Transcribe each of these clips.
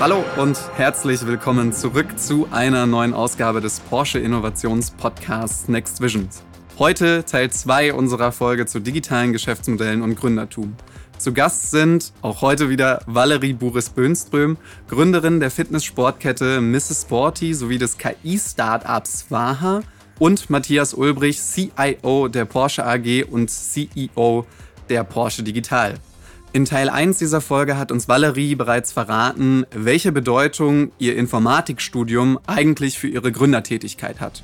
Hallo und herzlich willkommen zurück zu einer neuen Ausgabe des Porsche Innovations Podcasts Next Visions. Heute Teil 2 unserer Folge zu digitalen Geschäftsmodellen und Gründertum. Zu Gast sind auch heute wieder Valerie Buris-Böhnström, Gründerin der Fitness-Sportkette Mrs. Sporty sowie des KI-Startups Waha und Matthias Ulbrich, CIO der Porsche AG und CEO der Porsche Digital. In Teil 1 dieser Folge hat uns Valerie bereits verraten, welche Bedeutung ihr Informatikstudium eigentlich für ihre Gründertätigkeit hat.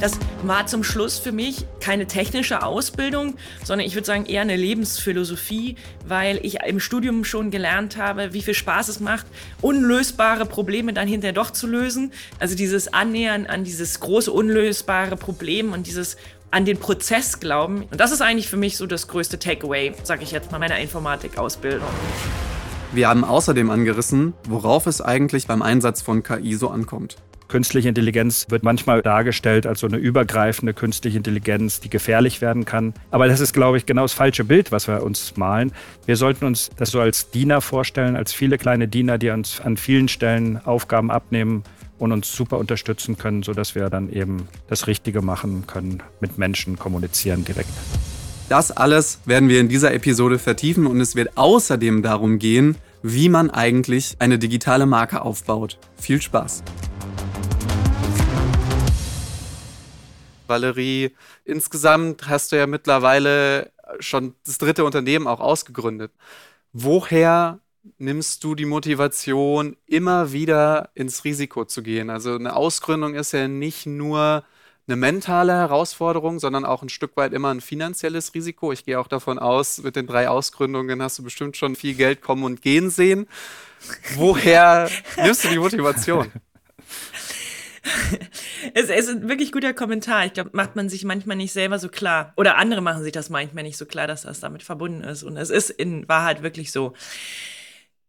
Das war zum Schluss für mich keine technische Ausbildung, sondern ich würde sagen eher eine Lebensphilosophie, weil ich im Studium schon gelernt habe, wie viel Spaß es macht, unlösbare Probleme dann hinterher doch zu lösen. Also dieses Annähern an dieses große unlösbare Problem und dieses an den Prozess glauben. Und das ist eigentlich für mich so das größte Takeaway, sage ich jetzt mal, meiner Informatikausbildung. Wir haben außerdem angerissen, worauf es eigentlich beim Einsatz von KI so ankommt. Künstliche Intelligenz wird manchmal dargestellt als so eine übergreifende künstliche Intelligenz, die gefährlich werden kann. Aber das ist, glaube ich, genau das falsche Bild, was wir uns malen. Wir sollten uns das so als Diener vorstellen, als viele kleine Diener, die uns an vielen Stellen Aufgaben abnehmen und uns super unterstützen können, sodass wir dann eben das Richtige machen können, mit Menschen kommunizieren direkt. Das alles werden wir in dieser Episode vertiefen und es wird außerdem darum gehen, wie man eigentlich eine digitale Marke aufbaut. Viel Spaß! Valerie, insgesamt hast du ja mittlerweile schon das dritte Unternehmen auch ausgegründet. Woher nimmst du die Motivation, immer wieder ins Risiko zu gehen? Also eine Ausgründung ist ja nicht nur eine mentale Herausforderung, sondern auch ein Stück weit immer ein finanzielles Risiko. Ich gehe auch davon aus, mit den drei Ausgründungen hast du bestimmt schon viel Geld kommen und gehen sehen. Woher nimmst du die Motivation? es, es, ist ein wirklich guter Kommentar. Ich glaube, macht man sich manchmal nicht selber so klar. Oder andere machen sich das manchmal nicht so klar, dass das damit verbunden ist. Und es ist in Wahrheit wirklich so.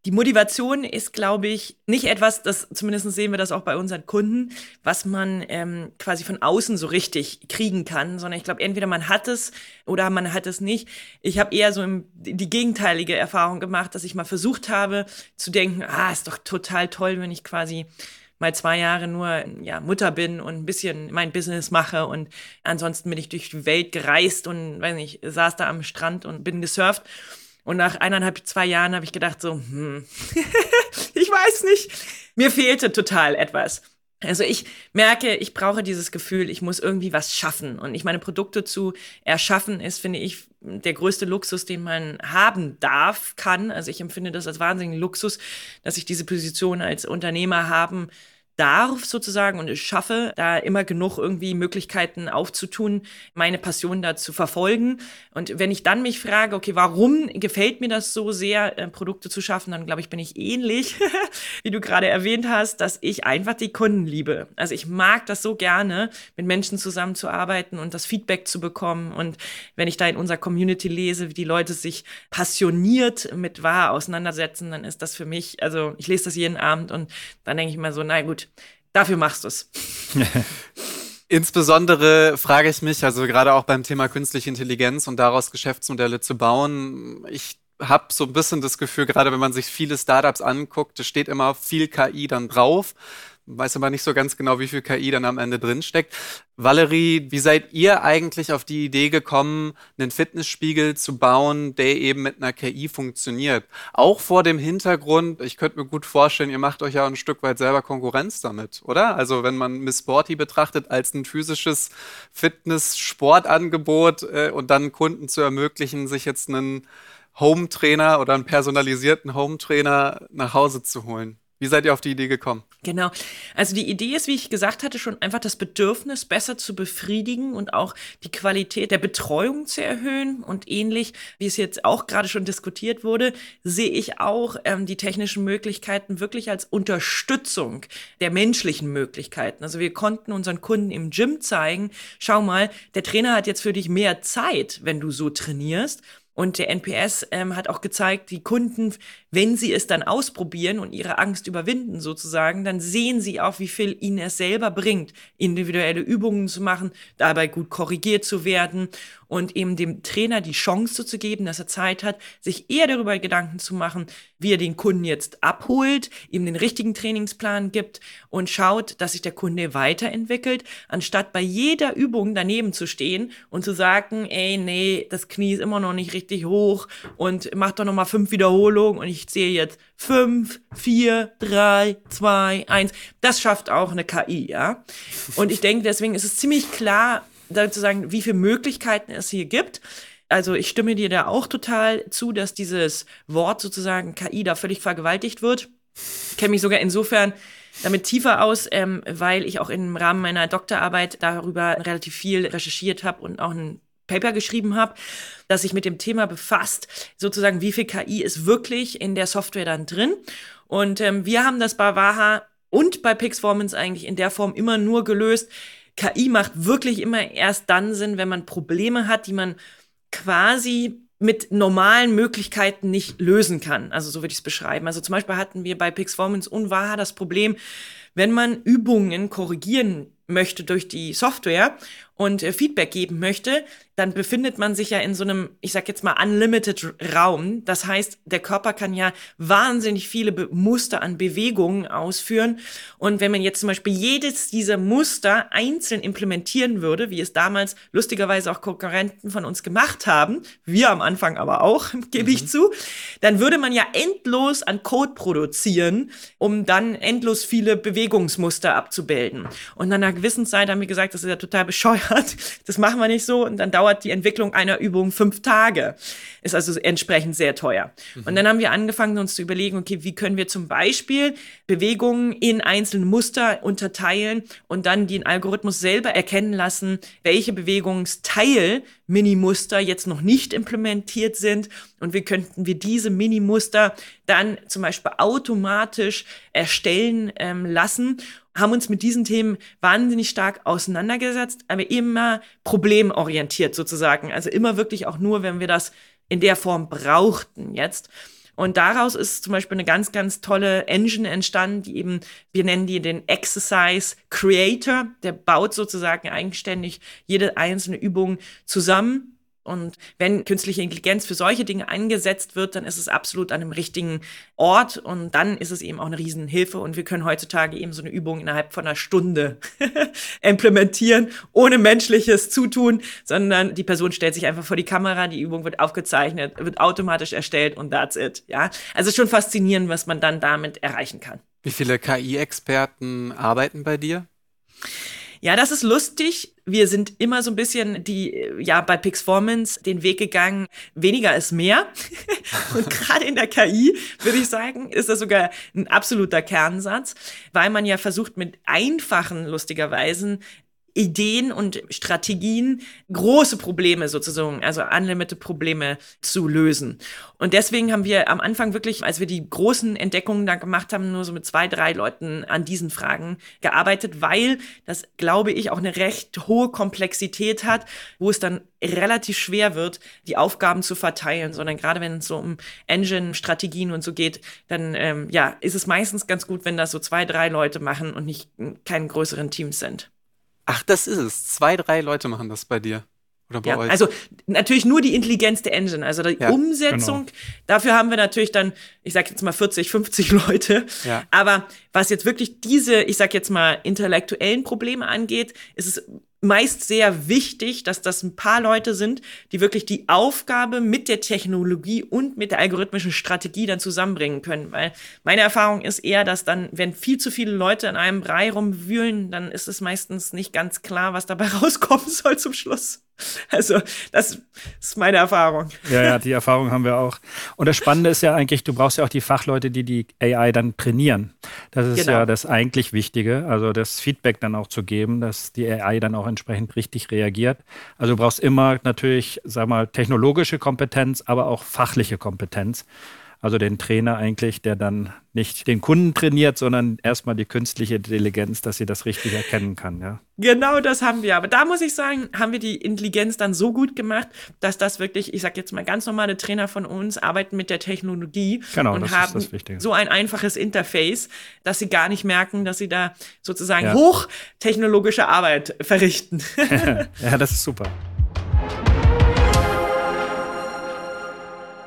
Die Motivation ist, glaube ich, nicht etwas, das zumindest sehen wir das auch bei unseren Kunden, was man ähm, quasi von außen so richtig kriegen kann, sondern ich glaube, entweder man hat es oder man hat es nicht. Ich habe eher so im, die gegenteilige Erfahrung gemacht, dass ich mal versucht habe zu denken, ah, ist doch total toll, wenn ich quasi mal zwei Jahre nur ja, Mutter bin und ein bisschen mein Business mache und ansonsten bin ich durch die Welt gereist und weiß nicht, saß da am Strand und bin gesurft. Und nach eineinhalb, zwei Jahren habe ich gedacht so, hm, ich weiß nicht, mir fehlte total etwas. Also ich merke, ich brauche dieses Gefühl, ich muss irgendwie was schaffen. Und ich meine Produkte zu erschaffen ist, finde ich, der größte Luxus, den man haben darf, kann. Also ich empfinde das als wahnsinnigen Luxus, dass ich diese Position als Unternehmer haben darf sozusagen und ich schaffe, da immer genug irgendwie Möglichkeiten aufzutun, meine Passion da zu verfolgen. Und wenn ich dann mich frage, okay, warum gefällt mir das so sehr, äh, Produkte zu schaffen, dann glaube ich, bin ich ähnlich, wie du gerade erwähnt hast, dass ich einfach die Kunden liebe. Also ich mag das so gerne, mit Menschen zusammenzuarbeiten und das Feedback zu bekommen. Und wenn ich da in unserer Community lese, wie die Leute sich passioniert mit wahr auseinandersetzen, dann ist das für mich, also ich lese das jeden Abend und dann denke ich mir so, na gut, dafür machst du es. Insbesondere frage ich mich, also gerade auch beim Thema künstliche Intelligenz und daraus Geschäftsmodelle zu bauen, ich habe so ein bisschen das Gefühl, gerade wenn man sich viele Startups anguckt, es steht immer viel KI dann drauf weiß aber nicht so ganz genau, wie viel KI dann am Ende drinsteckt. Valerie, wie seid ihr eigentlich auf die Idee gekommen, einen Fitnessspiegel zu bauen, der eben mit einer KI funktioniert? Auch vor dem Hintergrund, ich könnte mir gut vorstellen, ihr macht euch ja ein Stück weit selber Konkurrenz damit, oder? Also wenn man Miss Sporty betrachtet als ein physisches Fitness-Sportangebot äh, und dann Kunden zu ermöglichen, sich jetzt einen Home-Trainer oder einen personalisierten Home-Trainer nach Hause zu holen. Wie seid ihr auf die Idee gekommen? Genau. Also die Idee ist, wie ich gesagt hatte, schon einfach das Bedürfnis besser zu befriedigen und auch die Qualität der Betreuung zu erhöhen. Und ähnlich, wie es jetzt auch gerade schon diskutiert wurde, sehe ich auch ähm, die technischen Möglichkeiten wirklich als Unterstützung der menschlichen Möglichkeiten. Also wir konnten unseren Kunden im Gym zeigen, schau mal, der Trainer hat jetzt für dich mehr Zeit, wenn du so trainierst. Und der NPS ähm, hat auch gezeigt, die Kunden, wenn sie es dann ausprobieren und ihre Angst überwinden sozusagen, dann sehen sie auch, wie viel ihnen es selber bringt, individuelle Übungen zu machen, dabei gut korrigiert zu werden und eben dem Trainer die Chance zu geben, dass er Zeit hat, sich eher darüber Gedanken zu machen, wie er den Kunden jetzt abholt, ihm den richtigen Trainingsplan gibt und schaut, dass sich der Kunde weiterentwickelt, anstatt bei jeder Übung daneben zu stehen und zu sagen, ey, nee, das Knie ist immer noch nicht richtig hoch und mach doch noch mal fünf Wiederholungen und ich sehe jetzt fünf, vier, drei, zwei, eins. Das schafft auch eine KI, ja. Und ich denke, deswegen ist es ziemlich klar, sozusagen, wie viele Möglichkeiten es hier gibt. Also ich stimme dir da auch total zu, dass dieses Wort sozusagen KI da völlig vergewaltigt wird. Ich kenne mich sogar insofern damit tiefer aus, ähm, weil ich auch im Rahmen meiner Doktorarbeit darüber relativ viel recherchiert habe und auch ein Paper geschrieben habe, das sich mit dem Thema befasst, sozusagen, wie viel KI ist wirklich in der Software dann drin. Und ähm, wir haben das bei Waha und bei Pixformance eigentlich in der Form immer nur gelöst, KI macht wirklich immer erst dann Sinn, wenn man Probleme hat, die man quasi mit normalen Möglichkeiten nicht lösen kann. Also so würde ich es beschreiben. Also zum Beispiel hatten wir bei Pixformance und Waha das Problem, wenn man Übungen korrigieren möchte durch die Software und äh, Feedback geben möchte, dann befindet man sich ja in so einem, ich sag jetzt mal, unlimited Raum. Das heißt, der Körper kann ja wahnsinnig viele Be Muster an Bewegungen ausführen. Und wenn man jetzt zum Beispiel jedes dieser Muster einzeln implementieren würde, wie es damals lustigerweise auch Konkurrenten von uns gemacht haben, wir am Anfang aber auch, gebe ich mhm. zu, dann würde man ja endlos an Code produzieren, um dann endlos viele Bewegungsmuster abzubilden. Und nach einer gewissen Zeit haben wir gesagt, das ist ja total bescheuert hat. Das machen wir nicht so und dann dauert die Entwicklung einer Übung fünf Tage. Ist also entsprechend sehr teuer. Mhm. Und dann haben wir angefangen, uns zu überlegen, okay, wie können wir zum Beispiel Bewegungen in einzelne Muster unterteilen und dann den Algorithmus selber erkennen lassen, welche Bewegungsteil Mini-Muster jetzt noch nicht implementiert sind und wie könnten wir diese Mini-Muster dann zum Beispiel automatisch erstellen ähm, lassen haben uns mit diesen Themen wahnsinnig stark auseinandergesetzt, aber immer problemorientiert sozusagen. Also immer wirklich auch nur, wenn wir das in der Form brauchten jetzt. Und daraus ist zum Beispiel eine ganz, ganz tolle Engine entstanden, die eben, wir nennen die den Exercise Creator. Der baut sozusagen eigenständig jede einzelne Übung zusammen und wenn künstliche Intelligenz für solche Dinge eingesetzt wird, dann ist es absolut an einem richtigen Ort und dann ist es eben auch eine Riesenhilfe und wir können heutzutage eben so eine Übung innerhalb von einer Stunde implementieren, ohne menschliches Zutun, sondern die Person stellt sich einfach vor die Kamera, die Übung wird aufgezeichnet, wird automatisch erstellt und that's it. Ja, also schon faszinierend, was man dann damit erreichen kann. Wie viele KI-Experten arbeiten bei dir? Ja, das ist lustig. Wir sind immer so ein bisschen die, ja, bei Pixformance den Weg gegangen, weniger ist mehr. Und gerade in der KI, würde ich sagen, ist das sogar ein absoluter Kernsatz, weil man ja versucht, mit einfachen, lustigerweise, Ideen und Strategien große Probleme sozusagen, also unlimited Probleme zu lösen. Und deswegen haben wir am Anfang wirklich, als wir die großen Entdeckungen da gemacht haben, nur so mit zwei, drei Leuten an diesen Fragen gearbeitet, weil das, glaube ich, auch eine recht hohe Komplexität hat, wo es dann relativ schwer wird, die Aufgaben zu verteilen, sondern gerade wenn es so um Engine-Strategien und so geht, dann ähm, ja, ist es meistens ganz gut, wenn das so zwei, drei Leute machen und nicht keine größeren Teams sind. Ach, das ist es. Zwei, drei Leute machen das bei dir. Oder bei ja, euch. Also natürlich nur die Intelligenz der Engine, also die ja, Umsetzung. Genau. Dafür haben wir natürlich dann, ich sag jetzt mal 40, 50 Leute. Ja. Aber was jetzt wirklich diese, ich sag jetzt mal intellektuellen Probleme angeht, ist es meist sehr wichtig, dass das ein paar Leute sind, die wirklich die Aufgabe mit der Technologie und mit der algorithmischen Strategie dann zusammenbringen können. Weil meine Erfahrung ist eher, dass dann, wenn viel zu viele Leute in einem Brei rumwühlen, dann ist es meistens nicht ganz klar, was dabei rauskommen soll zum Schluss. Also, das ist meine Erfahrung. Ja, ja, die Erfahrung haben wir auch. Und das Spannende ist ja eigentlich, du brauchst ja auch die Fachleute, die die AI dann trainieren. Das ist genau. ja das eigentlich Wichtige, also das Feedback dann auch zu geben, dass die AI dann auch entsprechend richtig reagiert. Also du brauchst immer natürlich, sag mal, technologische Kompetenz, aber auch fachliche Kompetenz. Also den Trainer eigentlich, der dann nicht den Kunden trainiert, sondern erstmal die künstliche Intelligenz, dass sie das richtig erkennen kann. Ja. Genau das haben wir. Aber da muss ich sagen, haben wir die Intelligenz dann so gut gemacht, dass das wirklich, ich sage jetzt mal ganz normale Trainer von uns arbeiten mit der Technologie genau, und haben so ein einfaches Interface, dass sie gar nicht merken, dass sie da sozusagen ja. hochtechnologische Arbeit verrichten. ja, das ist super.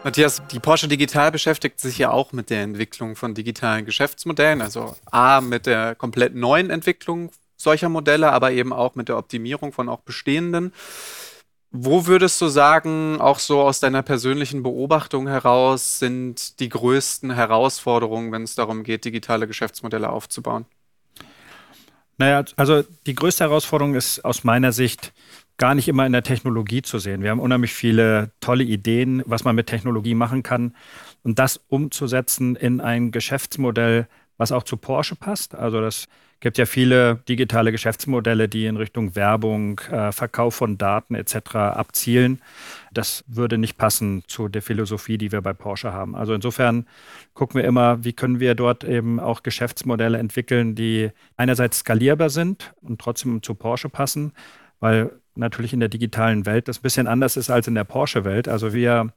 Matthias, die Porsche Digital beschäftigt sich ja auch mit der Entwicklung von digitalen Geschäftsmodellen, also A, mit der komplett neuen Entwicklung solcher Modelle, aber eben auch mit der Optimierung von auch bestehenden. Wo würdest du sagen, auch so aus deiner persönlichen Beobachtung heraus, sind die größten Herausforderungen, wenn es darum geht, digitale Geschäftsmodelle aufzubauen? Naja, also die größte Herausforderung ist aus meiner Sicht, gar nicht immer in der Technologie zu sehen. Wir haben unheimlich viele tolle Ideen, was man mit Technologie machen kann. Und das umzusetzen in ein Geschäftsmodell, was auch zu Porsche passt. Also das gibt ja viele digitale Geschäftsmodelle, die in Richtung Werbung, äh, Verkauf von Daten etc. abzielen. Das würde nicht passen zu der Philosophie, die wir bei Porsche haben. Also insofern gucken wir immer, wie können wir dort eben auch Geschäftsmodelle entwickeln, die einerseits skalierbar sind und trotzdem zu Porsche passen, weil natürlich in der digitalen Welt das ein bisschen anders ist als in der Porsche-Welt. Also wir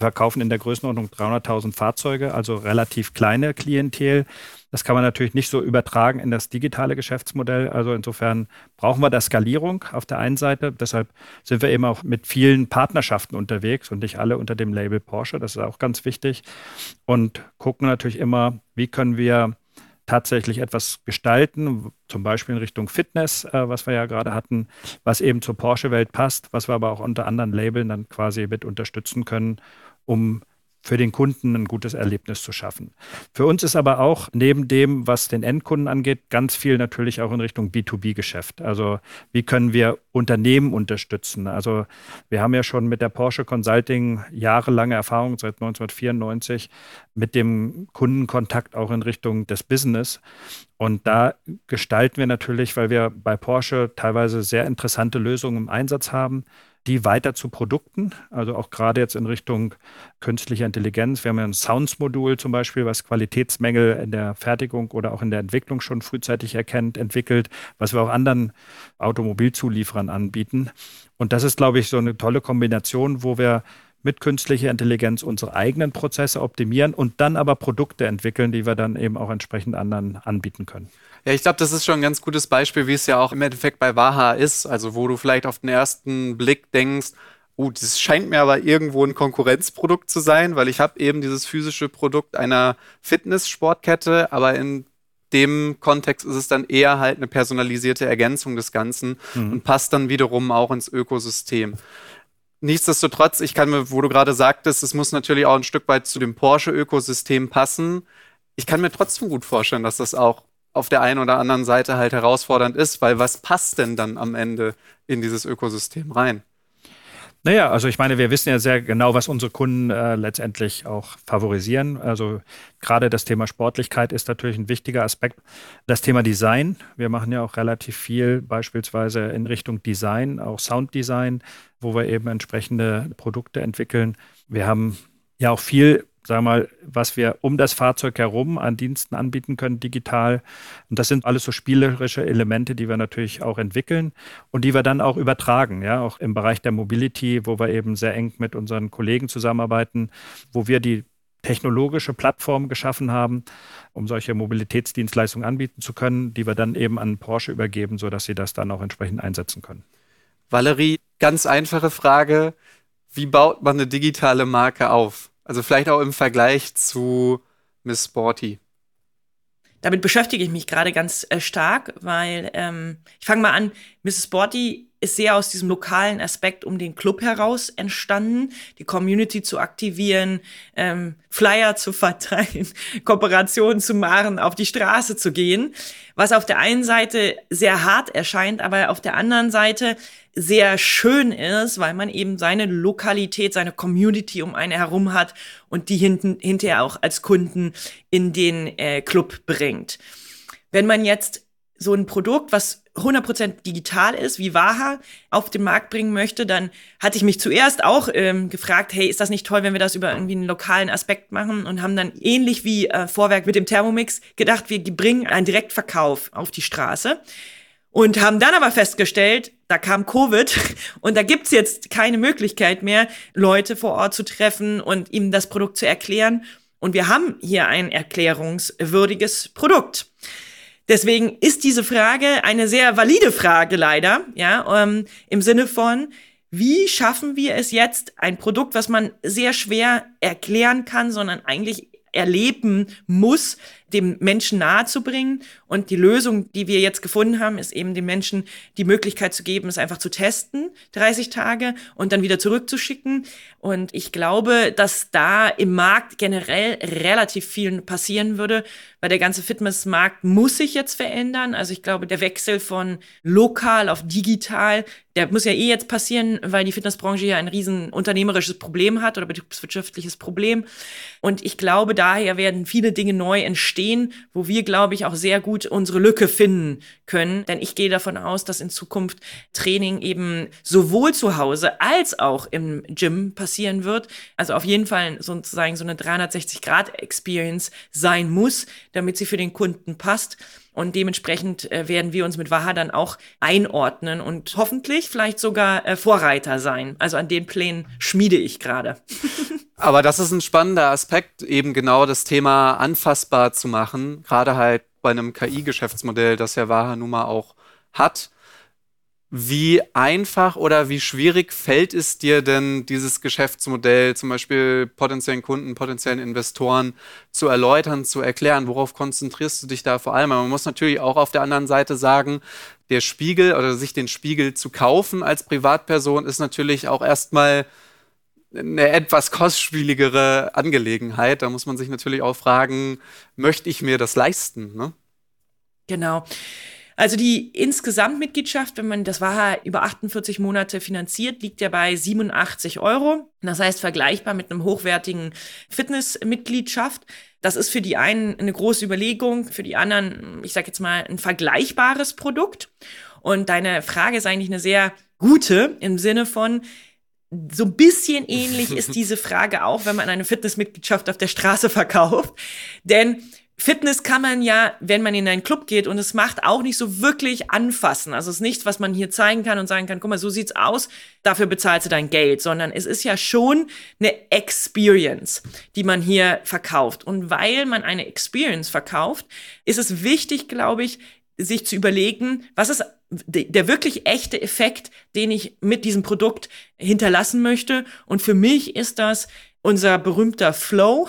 verkaufen in der Größenordnung 300.000 Fahrzeuge, also relativ kleine Klientel. Das kann man natürlich nicht so übertragen in das digitale Geschäftsmodell. Also insofern brauchen wir da Skalierung auf der einen Seite. Deshalb sind wir eben auch mit vielen Partnerschaften unterwegs und nicht alle unter dem Label Porsche. Das ist auch ganz wichtig. Und gucken natürlich immer, wie können wir tatsächlich etwas gestalten, zum Beispiel in Richtung Fitness, äh, was wir ja gerade hatten, was eben zur Porsche-Welt passt, was wir aber auch unter anderen Labeln dann quasi mit unterstützen können, um für den Kunden ein gutes Erlebnis zu schaffen. Für uns ist aber auch neben dem, was den Endkunden angeht, ganz viel natürlich auch in Richtung B2B-Geschäft. Also wie können wir Unternehmen unterstützen? Also wir haben ja schon mit der Porsche Consulting jahrelange Erfahrung seit 1994 mit dem Kundenkontakt auch in Richtung des Business. Und da gestalten wir natürlich, weil wir bei Porsche teilweise sehr interessante Lösungen im Einsatz haben, die weiter zu Produkten, also auch gerade jetzt in Richtung künstlicher Intelligenz. Wir haben ja ein Sounds-Modul zum Beispiel, was Qualitätsmängel in der Fertigung oder auch in der Entwicklung schon frühzeitig erkennt, entwickelt, was wir auch anderen Automobilzulieferern anbieten. Und das ist, glaube ich, so eine tolle Kombination, wo wir mit künstlicher Intelligenz unsere eigenen Prozesse optimieren und dann aber Produkte entwickeln, die wir dann eben auch entsprechend anderen anbieten können. Ja, ich glaube, das ist schon ein ganz gutes Beispiel, wie es ja auch im Endeffekt bei Waha ist. Also, wo du vielleicht auf den ersten Blick denkst, oh, das scheint mir aber irgendwo ein Konkurrenzprodukt zu sein, weil ich habe eben dieses physische Produkt einer Fitness-Sportkette, aber in dem Kontext ist es dann eher halt eine personalisierte Ergänzung des Ganzen mhm. und passt dann wiederum auch ins Ökosystem. Nichtsdestotrotz, ich kann mir, wo du gerade sagtest, es muss natürlich auch ein Stück weit zu dem Porsche-Ökosystem passen. Ich kann mir trotzdem gut vorstellen, dass das auch auf der einen oder anderen Seite halt herausfordernd ist, weil was passt denn dann am Ende in dieses Ökosystem rein? Naja, also ich meine, wir wissen ja sehr genau, was unsere Kunden äh, letztendlich auch favorisieren. Also gerade das Thema Sportlichkeit ist natürlich ein wichtiger Aspekt. Das Thema Design, wir machen ja auch relativ viel beispielsweise in Richtung Design, auch Sounddesign, wo wir eben entsprechende Produkte entwickeln. Wir haben ja auch viel sag mal, was wir um das Fahrzeug herum an Diensten anbieten können, digital. Und das sind alles so spielerische Elemente, die wir natürlich auch entwickeln und die wir dann auch übertragen, ja, auch im Bereich der Mobility, wo wir eben sehr eng mit unseren Kollegen zusammenarbeiten, wo wir die technologische Plattform geschaffen haben, um solche Mobilitätsdienstleistungen anbieten zu können, die wir dann eben an Porsche übergeben, sodass sie das dann auch entsprechend einsetzen können. Valerie, ganz einfache Frage. Wie baut man eine digitale Marke auf? Also vielleicht auch im Vergleich zu Miss Sporty. Damit beschäftige ich mich gerade ganz äh, stark, weil ähm, ich fange mal an, Mrs. Sporty ist sehr aus diesem lokalen Aspekt um den Club heraus entstanden, die Community zu aktivieren, ähm, Flyer zu verteilen, Kooperationen zu machen, auf die Straße zu gehen, was auf der einen Seite sehr hart erscheint, aber auf der anderen Seite sehr schön ist, weil man eben seine Lokalität, seine Community um eine herum hat und die hinten, hinterher auch als Kunden in den äh, Club bringt. Wenn man jetzt so ein Produkt, was 100% digital ist, wie Waha auf den Markt bringen möchte, dann hatte ich mich zuerst auch ähm, gefragt, hey, ist das nicht toll, wenn wir das über irgendwie einen lokalen Aspekt machen und haben dann ähnlich wie äh, Vorwerk mit dem Thermomix gedacht, wir bringen einen Direktverkauf auf die Straße und haben dann aber festgestellt, da kam Covid und da gibt's jetzt keine Möglichkeit mehr, Leute vor Ort zu treffen und ihnen das Produkt zu erklären. Und wir haben hier ein erklärungswürdiges Produkt. Deswegen ist diese Frage eine sehr valide Frage leider, ja, ähm, im Sinne von, wie schaffen wir es jetzt, ein Produkt, was man sehr schwer erklären kann, sondern eigentlich erleben muss, dem Menschen nahezubringen. Und die Lösung, die wir jetzt gefunden haben, ist eben den Menschen die Möglichkeit zu geben, es einfach zu testen, 30 Tage, und dann wieder zurückzuschicken. Und ich glaube, dass da im Markt generell relativ viel passieren würde, weil der ganze Fitnessmarkt muss sich jetzt verändern. Also ich glaube, der Wechsel von lokal auf digital, der muss ja eh jetzt passieren, weil die Fitnessbranche ja ein riesen unternehmerisches Problem hat oder betriebswirtschaftliches Problem. Und ich glaube, daher werden viele Dinge neu entstehen stehen, wo wir, glaube ich, auch sehr gut unsere Lücke finden können. Denn ich gehe davon aus, dass in Zukunft Training eben sowohl zu Hause als auch im Gym passieren wird. Also auf jeden Fall sozusagen so eine 360-Grad-Experience sein muss, damit sie für den Kunden passt. Und dementsprechend äh, werden wir uns mit Waha dann auch einordnen und hoffentlich vielleicht sogar äh, Vorreiter sein. Also an den Plänen schmiede ich gerade. Aber das ist ein spannender Aspekt, eben genau das Thema anfassbar zu machen, gerade halt bei einem KI-Geschäftsmodell, das ja Waha nun mal auch hat. Wie einfach oder wie schwierig fällt es dir denn, dieses Geschäftsmodell zum Beispiel potenziellen Kunden, potenziellen Investoren zu erläutern, zu erklären? Worauf konzentrierst du dich da vor allem? Man muss natürlich auch auf der anderen Seite sagen, der Spiegel oder sich den Spiegel zu kaufen als Privatperson ist natürlich auch erstmal eine etwas kostspieligere Angelegenheit. Da muss man sich natürlich auch fragen, möchte ich mir das leisten? Ne? Genau. Also die Insgesamtmitgliedschaft, wenn man das war über 48 Monate finanziert, liegt ja bei 87 Euro. Das heißt vergleichbar mit einem hochwertigen Fitnessmitgliedschaft. Das ist für die einen eine große Überlegung, für die anderen, ich sage jetzt mal, ein vergleichbares Produkt. Und deine Frage ist eigentlich eine sehr gute im Sinne von, so ein bisschen ähnlich ist diese Frage auch, wenn man eine Fitnessmitgliedschaft auf der Straße verkauft. Denn Fitness kann man ja, wenn man in einen Club geht und es macht auch nicht so wirklich anfassen. Also es ist nichts, was man hier zeigen kann und sagen kann, guck mal, so sieht's aus, dafür bezahlst du dein Geld, sondern es ist ja schon eine Experience, die man hier verkauft. Und weil man eine Experience verkauft, ist es wichtig, glaube ich, sich zu überlegen, was ist der wirklich echte Effekt, den ich mit diesem Produkt hinterlassen möchte. Und für mich ist das unser berühmter Flow.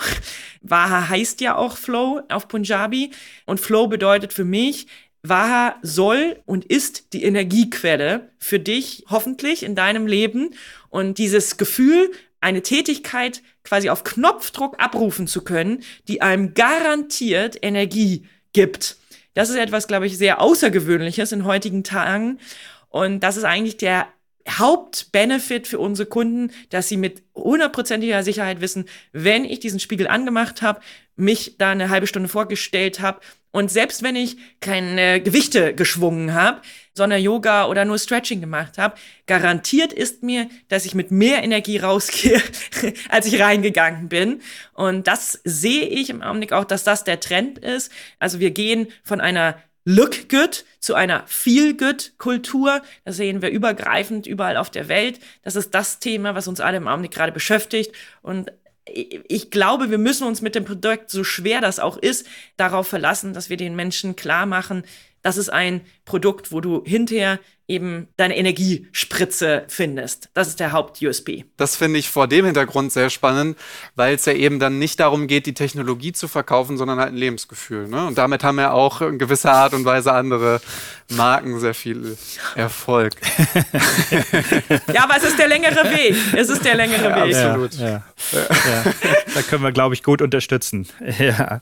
Waha heißt ja auch Flow auf Punjabi. Und Flow bedeutet für mich, Waha soll und ist die Energiequelle für dich hoffentlich in deinem Leben. Und dieses Gefühl, eine Tätigkeit quasi auf Knopfdruck abrufen zu können, die einem garantiert Energie gibt. Das ist etwas, glaube ich, sehr Außergewöhnliches in heutigen Tagen. Und das ist eigentlich der Hauptbenefit für unsere Kunden, dass sie mit hundertprozentiger Sicherheit wissen, wenn ich diesen Spiegel angemacht habe, mich da eine halbe Stunde vorgestellt habe und selbst wenn ich keine Gewichte geschwungen habe, sondern Yoga oder nur Stretching gemacht habe, garantiert ist mir, dass ich mit mehr Energie rausgehe, als ich reingegangen bin. Und das sehe ich im Augenblick auch, dass das der Trend ist. Also wir gehen von einer Look Good zu einer Feel Good Kultur. Das sehen wir übergreifend überall auf der Welt. Das ist das Thema, was uns alle im Augenblick gerade beschäftigt. Und ich glaube, wir müssen uns mit dem Produkt, so schwer das auch ist, darauf verlassen, dass wir den Menschen klar machen, das ist ein Produkt, wo du hinterher eben deine Energiespritze findest. Das ist der Haupt-USB. Das finde ich vor dem Hintergrund sehr spannend, weil es ja eben dann nicht darum geht, die Technologie zu verkaufen, sondern halt ein Lebensgefühl. Ne? Und damit haben ja auch in gewisser Art und Weise andere Marken sehr viel Erfolg. ja, aber es ist der längere Weg. Es ist der längere ja, Weg. Absolut. Ja, ja. Da können wir, glaube ich, gut unterstützen. Ja.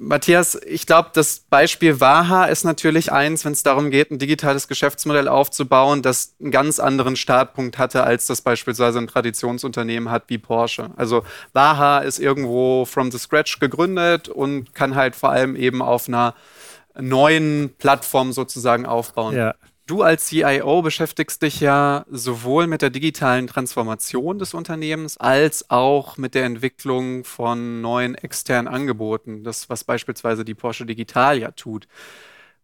Matthias, ich glaube, das Beispiel Waha ist natürlich eins, wenn es darum geht, ein digitales Geschäftsmodell aufzubauen, das einen ganz anderen Startpunkt hatte, als das beispielsweise ein Traditionsunternehmen hat wie Porsche. Also Waha ist irgendwo from the scratch gegründet und kann halt vor allem eben auf einer neuen Plattformen sozusagen aufbauen. Ja. Du als CIO beschäftigst dich ja sowohl mit der digitalen Transformation des Unternehmens als auch mit der Entwicklung von neuen externen Angeboten, das was beispielsweise die Porsche Digital ja tut.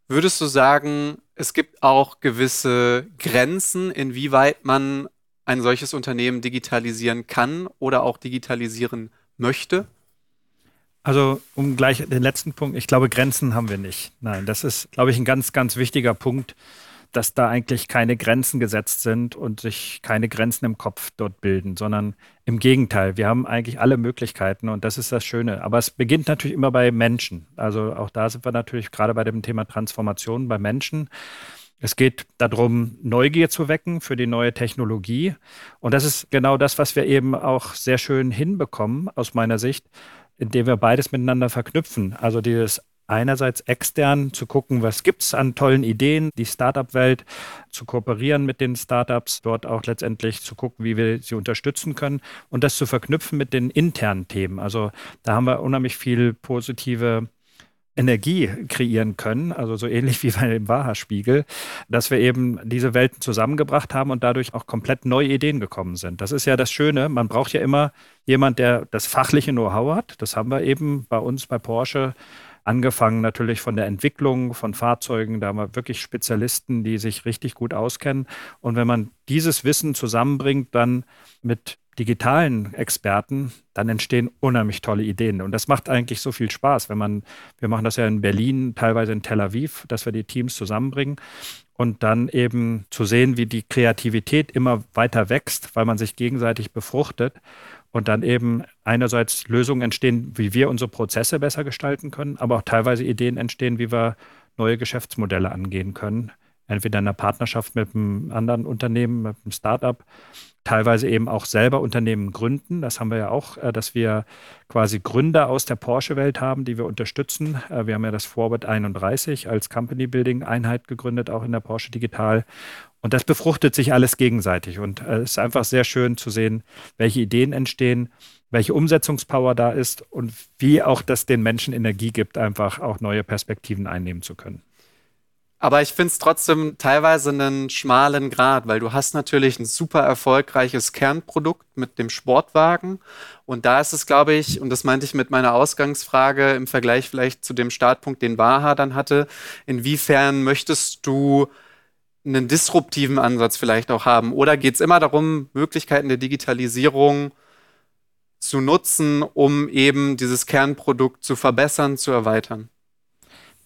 Würdest du sagen, es gibt auch gewisse Grenzen, inwieweit man ein solches Unternehmen digitalisieren kann oder auch digitalisieren möchte? Also, um gleich den letzten Punkt, ich glaube, Grenzen haben wir nicht. Nein, das ist, glaube ich, ein ganz, ganz wichtiger Punkt dass da eigentlich keine Grenzen gesetzt sind und sich keine Grenzen im Kopf dort bilden, sondern im Gegenteil, wir haben eigentlich alle Möglichkeiten und das ist das Schöne. Aber es beginnt natürlich immer bei Menschen. Also auch da sind wir natürlich gerade bei dem Thema Transformation bei Menschen. Es geht darum, Neugier zu wecken für die neue Technologie. Und das ist genau das, was wir eben auch sehr schön hinbekommen, aus meiner Sicht, indem wir beides miteinander verknüpfen. Also dieses einerseits extern zu gucken, was gibt es an tollen Ideen, die Startup-Welt zu kooperieren mit den Startups, dort auch letztendlich zu gucken, wie wir sie unterstützen können und das zu verknüpfen mit den internen Themen. Also da haben wir unheimlich viel positive Energie kreieren können, also so ähnlich wie bei dem Waha-Spiegel, dass wir eben diese Welten zusammengebracht haben und dadurch auch komplett neue Ideen gekommen sind. Das ist ja das Schöne. Man braucht ja immer jemand, der das fachliche Know-how hat. Das haben wir eben bei uns bei Porsche Angefangen natürlich von der Entwicklung von Fahrzeugen, da haben wir wirklich Spezialisten, die sich richtig gut auskennen. Und wenn man dieses Wissen zusammenbringt, dann mit digitalen Experten, dann entstehen unheimlich tolle Ideen. Und das macht eigentlich so viel Spaß, wenn man, wir machen das ja in Berlin, teilweise in Tel Aviv, dass wir die Teams zusammenbringen und dann eben zu sehen, wie die Kreativität immer weiter wächst, weil man sich gegenseitig befruchtet und dann eben einerseits Lösungen entstehen, wie wir unsere Prozesse besser gestalten können, aber auch teilweise Ideen entstehen, wie wir neue Geschäftsmodelle angehen können. Entweder in einer Partnerschaft mit einem anderen Unternehmen, mit einem Startup, teilweise eben auch selber Unternehmen gründen. Das haben wir ja auch, äh, dass wir quasi Gründer aus der Porsche-Welt haben, die wir unterstützen. Äh, wir haben ja das Forward 31 als Company Building Einheit gegründet, auch in der Porsche Digital. Und das befruchtet sich alles gegenseitig. Und äh, es ist einfach sehr schön zu sehen, welche Ideen entstehen, welche Umsetzungspower da ist und wie auch das den Menschen Energie gibt, einfach auch neue Perspektiven einnehmen zu können. Aber ich finde es trotzdem teilweise einen schmalen Grad, weil du hast natürlich ein super erfolgreiches Kernprodukt mit dem Sportwagen. Und da ist es, glaube ich, und das meinte ich mit meiner Ausgangsfrage im Vergleich vielleicht zu dem Startpunkt, den Waha dann hatte, inwiefern möchtest du einen disruptiven Ansatz vielleicht auch haben? Oder geht es immer darum, Möglichkeiten der Digitalisierung zu nutzen, um eben dieses Kernprodukt zu verbessern, zu erweitern?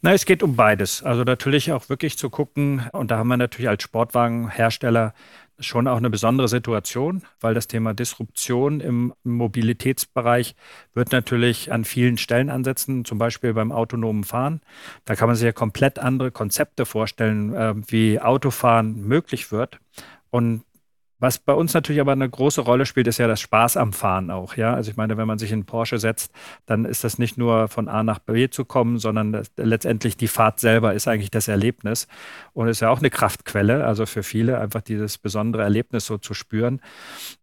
Na, es geht um beides. Also natürlich auch wirklich zu gucken, und da haben wir natürlich als Sportwagenhersteller schon auch eine besondere Situation, weil das Thema Disruption im Mobilitätsbereich wird natürlich an vielen Stellen ansetzen, zum Beispiel beim autonomen Fahren. Da kann man sich ja komplett andere Konzepte vorstellen, äh, wie Autofahren möglich wird. Und was bei uns natürlich aber eine große Rolle spielt, ist ja das Spaß am Fahren auch. Ja, also ich meine, wenn man sich in Porsche setzt, dann ist das nicht nur von A nach B zu kommen, sondern das, letztendlich die Fahrt selber ist eigentlich das Erlebnis und ist ja auch eine Kraftquelle. Also für viele einfach dieses besondere Erlebnis so zu spüren.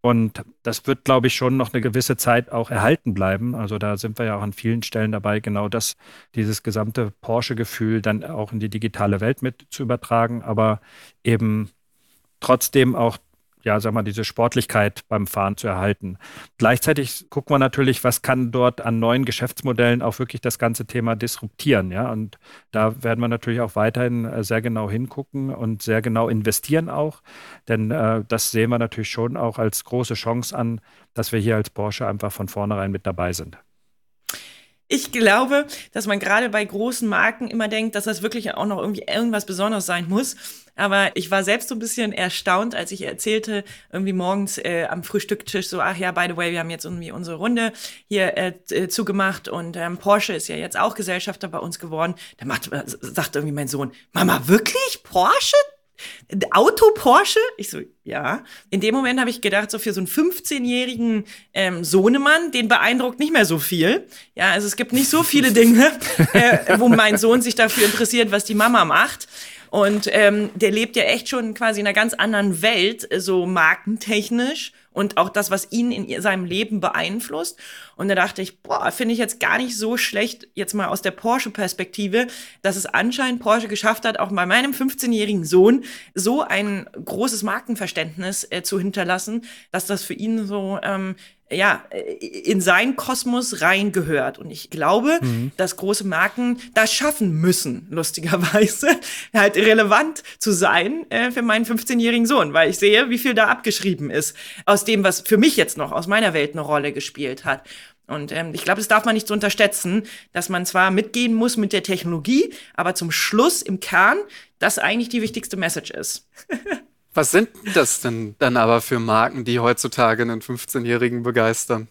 Und das wird, glaube ich, schon noch eine gewisse Zeit auch erhalten bleiben. Also da sind wir ja auch an vielen Stellen dabei, genau das, dieses gesamte Porsche-Gefühl dann auch in die digitale Welt mit zu übertragen, aber eben trotzdem auch ja, sag mal, diese Sportlichkeit beim Fahren zu erhalten. Gleichzeitig gucken wir natürlich, was kann dort an neuen Geschäftsmodellen auch wirklich das ganze Thema disruptieren, ja. Und da werden wir natürlich auch weiterhin äh, sehr genau hingucken und sehr genau investieren auch. Denn äh, das sehen wir natürlich schon auch als große Chance an, dass wir hier als Porsche einfach von vornherein mit dabei sind. Ich glaube, dass man gerade bei großen Marken immer denkt, dass das wirklich auch noch irgendwie irgendwas Besonderes sein muss. Aber ich war selbst so ein bisschen erstaunt, als ich erzählte, irgendwie morgens äh, am Frühstücktisch so, ach ja, by the way, wir haben jetzt irgendwie unsere Runde hier äh, äh zugemacht und ähm, Porsche ist ja jetzt auch Gesellschafter bei uns geworden. Da macht, äh, sagt irgendwie mein Sohn, Mama, wirklich? Porsche? Auto Porsche? Ich so, ja. In dem Moment habe ich gedacht, so für so einen 15-jährigen ähm, Sohnemann, den beeindruckt nicht mehr so viel. Ja, also es gibt nicht so viele Dinge, äh, wo mein Sohn sich dafür interessiert, was die Mama macht. Und ähm, der lebt ja echt schon quasi in einer ganz anderen Welt, so markentechnisch und auch das, was ihn in seinem Leben beeinflusst. Und da dachte ich, boah, finde ich jetzt gar nicht so schlecht, jetzt mal aus der Porsche-Perspektive, dass es anscheinend Porsche geschafft hat, auch bei meinem 15-jährigen Sohn so ein großes Markenverständnis äh, zu hinterlassen, dass das für ihn so ähm, ja, in seinen Kosmos reingehört. Und ich glaube, mhm. dass große Marken das schaffen müssen, lustigerweise, halt relevant zu sein äh, für meinen 15-jährigen Sohn, weil ich sehe, wie viel da abgeschrieben ist aus dem, was für mich jetzt noch aus meiner Welt eine Rolle gespielt hat. Und ähm, ich glaube, das darf man nicht so unterschätzen, dass man zwar mitgehen muss mit der Technologie, aber zum Schluss im Kern das eigentlich die wichtigste Message ist. Was sind das denn dann aber für Marken, die heutzutage einen 15-Jährigen begeistern?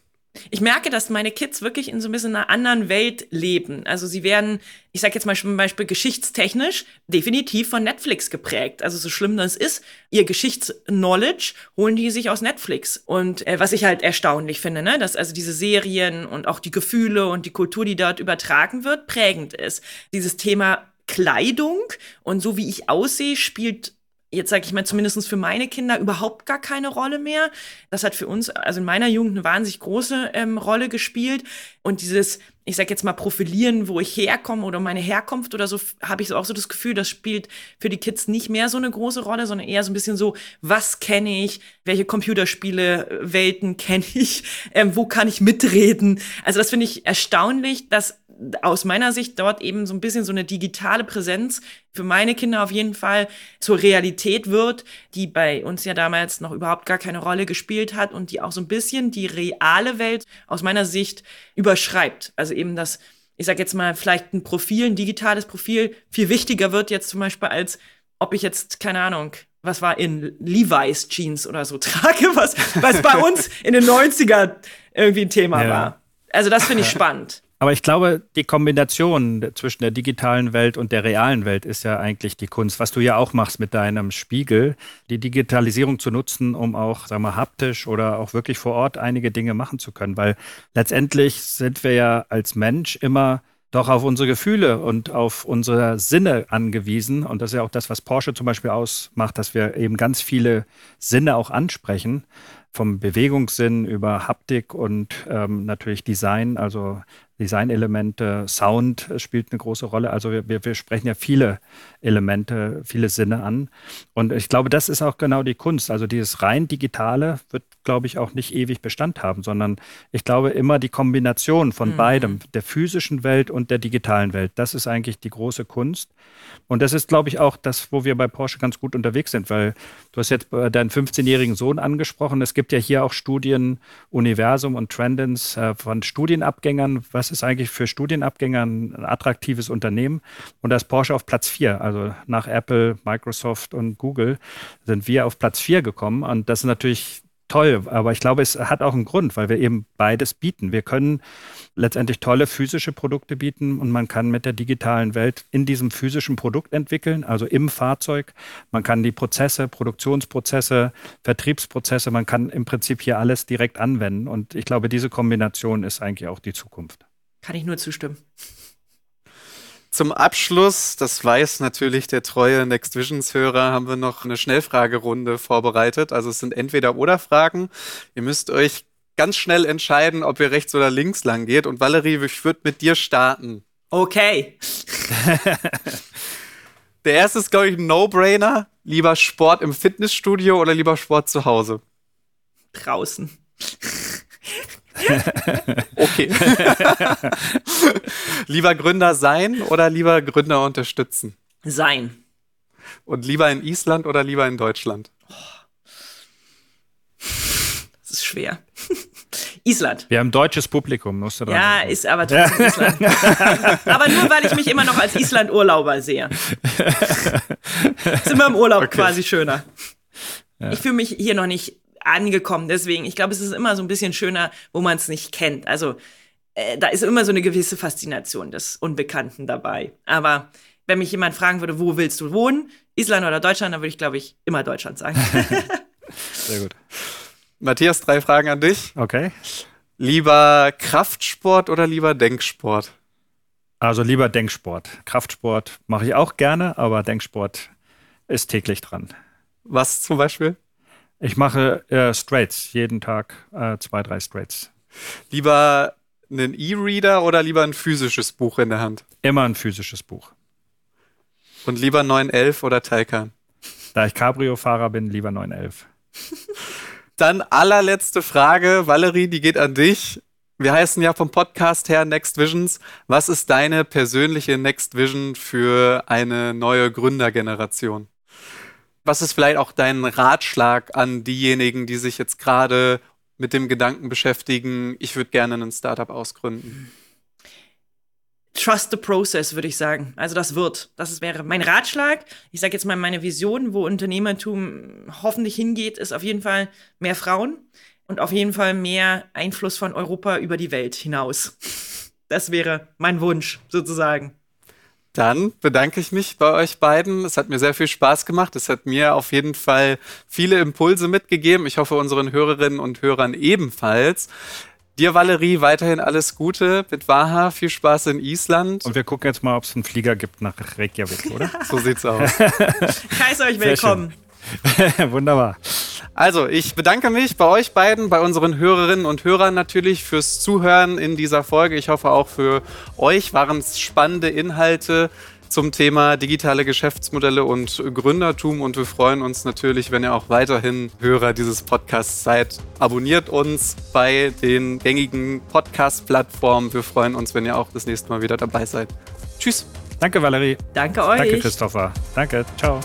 Ich merke, dass meine Kids wirklich in so ein bisschen einer anderen Welt leben. Also sie werden, ich sage jetzt mal zum Beispiel geschichtstechnisch, definitiv von Netflix geprägt. Also so schlimm das ist, ihr Geschichtsknowledge holen die sich aus Netflix. Und äh, was ich halt erstaunlich finde, ne, dass also diese Serien und auch die Gefühle und die Kultur, die dort übertragen wird, prägend ist. Dieses Thema Kleidung und so wie ich aussehe, spielt jetzt sage ich mal zumindest für meine Kinder überhaupt gar keine Rolle mehr. Das hat für uns, also in meiner Jugend, eine wahnsinnig große ähm, Rolle gespielt. Und dieses, ich sage jetzt mal, Profilieren, wo ich herkomme oder meine Herkunft oder so, habe ich auch so das Gefühl, das spielt für die Kids nicht mehr so eine große Rolle, sondern eher so ein bisschen so, was kenne ich, welche Computerspiele, äh, Welten kenne ich, ähm, wo kann ich mitreden. Also das finde ich erstaunlich, dass aus meiner Sicht dort eben so ein bisschen so eine digitale Präsenz für meine Kinder auf jeden Fall zur Realität wird, die bei uns ja damals noch überhaupt gar keine Rolle gespielt hat und die auch so ein bisschen die reale Welt aus meiner Sicht überschreibt. Also eben das, ich sag jetzt mal, vielleicht ein Profil, ein digitales Profil viel wichtiger wird jetzt zum Beispiel als ob ich jetzt, keine Ahnung, was war in Levi's Jeans oder so trage, was, was bei uns in den 90er irgendwie ein Thema ja. war. Also das finde ich spannend. Aber ich glaube, die Kombination zwischen der digitalen Welt und der realen Welt ist ja eigentlich die Kunst, was du ja auch machst mit deinem Spiegel, die Digitalisierung zu nutzen, um auch, sagen wir, haptisch oder auch wirklich vor Ort einige Dinge machen zu können. Weil letztendlich sind wir ja als Mensch immer doch auf unsere Gefühle und auf unsere Sinne angewiesen. Und das ist ja auch das, was Porsche zum Beispiel ausmacht, dass wir eben ganz viele Sinne auch ansprechen vom Bewegungssinn über Haptik und ähm, natürlich Design, also Designelemente, Sound spielt eine große Rolle. Also wir, wir, wir sprechen ja viele Elemente, viele Sinne an. Und ich glaube, das ist auch genau die Kunst. Also dieses rein digitale wird, glaube ich, auch nicht ewig Bestand haben, sondern ich glaube immer die Kombination von mhm. beidem, der physischen Welt und der digitalen Welt, das ist eigentlich die große Kunst. Und das ist, glaube ich, auch das, wo wir bei Porsche ganz gut unterwegs sind, weil du hast jetzt deinen 15-jährigen Sohn angesprochen. Es gibt ja hier auch Studien, Universum und Trendens äh, von Studienabgängern. Was ist eigentlich für Studienabgänger ein attraktives Unternehmen? Und da ist Porsche auf Platz 4. Also nach Apple, Microsoft und Google sind wir auf Platz 4 gekommen. Und das ist natürlich toll, aber ich glaube, es hat auch einen Grund, weil wir eben beides bieten. Wir können letztendlich tolle physische Produkte bieten und man kann mit der digitalen Welt in diesem physischen Produkt entwickeln, also im Fahrzeug. Man kann die Prozesse, Produktionsprozesse, Vertriebsprozesse, man kann im Prinzip hier alles direkt anwenden und ich glaube, diese Kombination ist eigentlich auch die Zukunft. Kann ich nur zustimmen. Zum Abschluss, das weiß natürlich der treue Next Visions-Hörer, haben wir noch eine Schnellfragerunde vorbereitet. Also es sind entweder oder Fragen. Ihr müsst euch ganz schnell entscheiden, ob ihr rechts oder links lang geht. Und Valerie, ich würde mit dir starten. Okay. der erste ist, glaube ich, ein No-Brainer. Lieber Sport im Fitnessstudio oder lieber Sport zu Hause? Draußen. okay. lieber Gründer sein oder lieber Gründer unterstützen? Sein. Und lieber in Island oder lieber in Deutschland? Das ist schwer. Island. Wir haben deutsches Publikum, musst du Ja, ist aber trotzdem Island. aber nur, weil ich mich immer noch als Island-Urlauber sehe. ist immer im Urlaub okay. quasi schöner. Ja. Ich fühle mich hier noch nicht angekommen. Deswegen, ich glaube, es ist immer so ein bisschen schöner, wo man es nicht kennt. Also äh, da ist immer so eine gewisse Faszination des Unbekannten dabei. Aber wenn mich jemand fragen würde, wo willst du wohnen, Island oder Deutschland, dann würde ich, glaube ich, immer Deutschland sagen. Sehr gut. Matthias, drei Fragen an dich. Okay. Lieber Kraftsport oder lieber Denksport? Also lieber Denksport. Kraftsport mache ich auch gerne, aber Denksport ist täglich dran. Was zum Beispiel? Ich mache äh, Straights, jeden Tag äh, zwei, drei Straights. Lieber einen E-Reader oder lieber ein physisches Buch in der Hand? Immer ein physisches Buch. Und lieber 911 oder Taycan? Da ich Cabrio-Fahrer bin, lieber 911. Dann allerletzte Frage, Valerie, die geht an dich. Wir heißen ja vom Podcast her Next Visions. Was ist deine persönliche Next Vision für eine neue Gründergeneration? Was ist vielleicht auch dein Ratschlag an diejenigen, die sich jetzt gerade mit dem Gedanken beschäftigen, ich würde gerne ein Startup ausgründen? Trust the process, würde ich sagen. Also das wird. Das wäre mein Ratschlag. Ich sage jetzt mal, meine Vision, wo Unternehmertum hoffentlich hingeht, ist auf jeden Fall mehr Frauen und auf jeden Fall mehr Einfluss von Europa über die Welt hinaus. Das wäre mein Wunsch, sozusagen. Dann bedanke ich mich bei euch beiden. Es hat mir sehr viel Spaß gemacht. Es hat mir auf jeden Fall viele Impulse mitgegeben. Ich hoffe, unseren Hörerinnen und Hörern ebenfalls. Dir, Valerie, weiterhin alles Gute mit Waha. Viel Spaß in Island. Und wir gucken jetzt mal, ob es einen Flieger gibt nach Reykjavik, oder? so sieht's aus. Heiß euch willkommen. Wunderbar. Also, ich bedanke mich bei euch beiden, bei unseren Hörerinnen und Hörern natürlich fürs Zuhören in dieser Folge. Ich hoffe auch für euch waren es spannende Inhalte zum Thema digitale Geschäftsmodelle und Gründertum. Und wir freuen uns natürlich, wenn ihr auch weiterhin Hörer dieses Podcasts seid. Abonniert uns bei den gängigen Podcast-Plattformen. Wir freuen uns, wenn ihr auch das nächste Mal wieder dabei seid. Tschüss. Danke, Valerie. Danke euch. Danke, Christopher. Danke. Ciao.